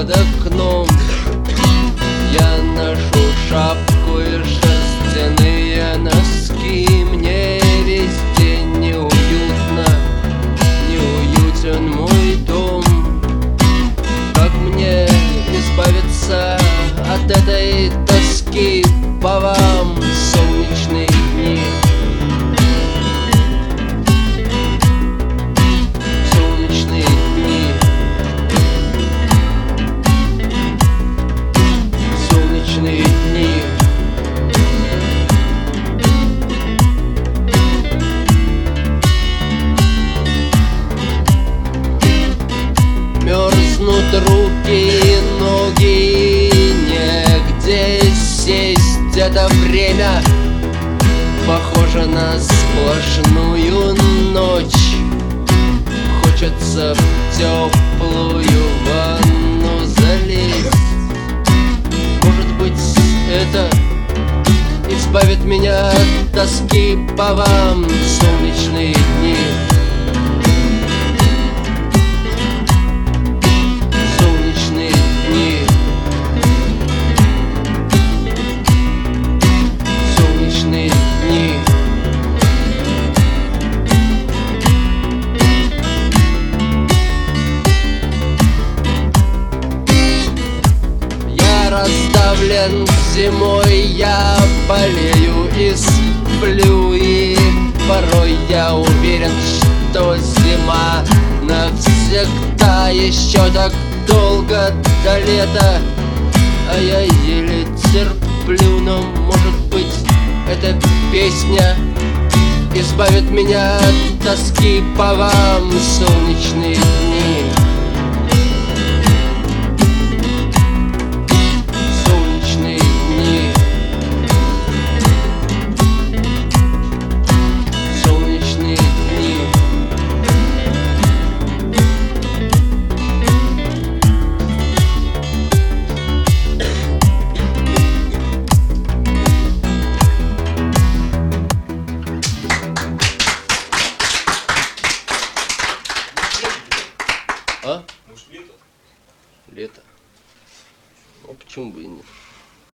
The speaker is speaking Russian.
под окном. Я ношу шапку и шерстяные носки. Мне везде неуютно, неуютен мой дом. Как мне избавиться от этой тоски, повал Хочется в теплую ванну залезть Может быть это избавит меня от тоски по вам Солнечные дни Я раздавлен зимой, я болею и сплю. И порой я уверен, что зима навсегда. Еще так долго до лета А я еле терплю, но может быть эта песня Избавит меня от тоски по вам. Солнечные дни А? Может, лето? Лето. Ну почему бы и нет?